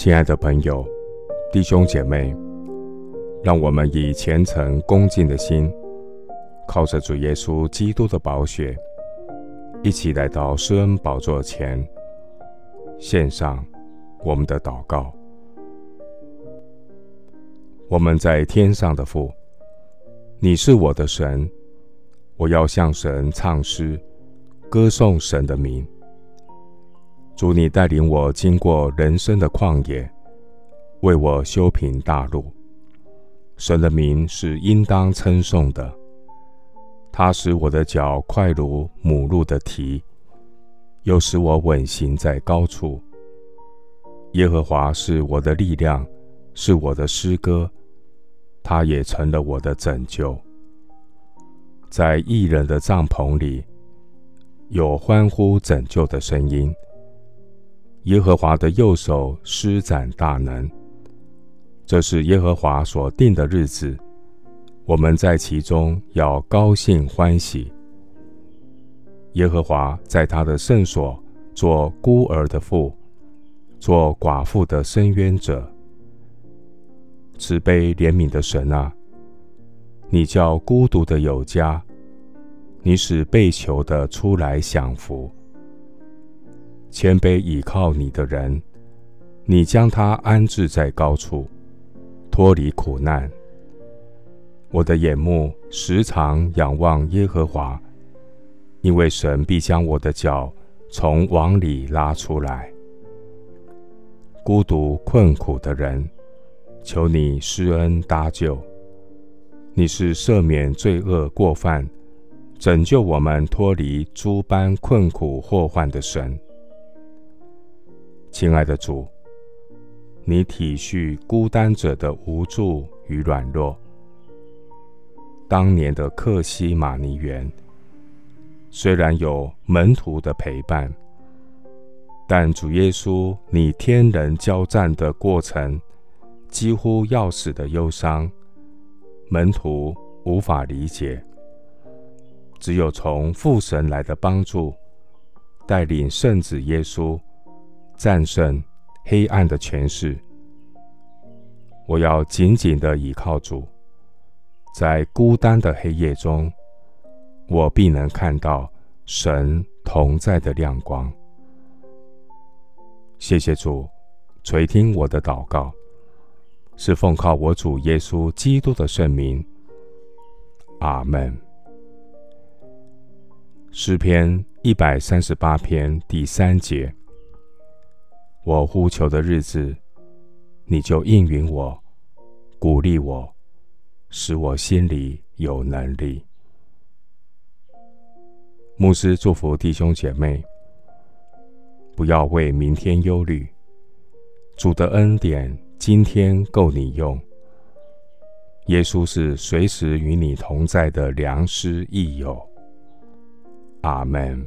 亲爱的朋友、弟兄姐妹，让我们以虔诚恭敬的心，靠着主耶稣基督的宝血，一起来到施恩宝座前，献上我们的祷告。我们在天上的父，你是我的神，我要向神唱诗，歌颂神的名。主，你带领我经过人生的旷野，为我修平大路。神的名是应当称颂的，他使我的脚快如母鹿的蹄，又使我稳行在高处。耶和华是我的力量，是我的诗歌，他也成了我的拯救。在异人的帐篷里，有欢呼拯救的声音。耶和华的右手施展大能，这是耶和华所定的日子，我们在其中要高兴欢喜。耶和华在他的圣所做孤儿的父，做寡妇的伸冤者。慈悲怜悯的神啊，你叫孤独的有家，你使被囚的出来享福。谦卑倚靠你的人，你将他安置在高处，脱离苦难。我的眼目时常仰望耶和华，因为神必将我的脚从网里拉出来。孤独困苦的人，求你施恩搭救。你是赦免罪恶过犯、拯救我们脱离诸般困苦祸患的神。亲爱的主，你体恤孤单者的无助与软弱。当年的客西马尼园，虽然有门徒的陪伴，但主耶稣，你天人交战的过程，几乎要死的忧伤，门徒无法理解。只有从父神来的帮助，带领圣子耶稣。战胜黑暗的权势，我要紧紧地倚靠主，在孤单的黑夜中，我必能看到神同在的亮光。谢谢主垂听我的祷告，是奉靠我主耶稣基督的圣名。阿门。诗篇一百三十八篇第三节。我呼求的日子，你就应允我，鼓励我，使我心里有能力。牧师祝福弟兄姐妹，不要为明天忧虑。主的恩典今天够你用。耶稣是随时与你同在的良师益友。阿门。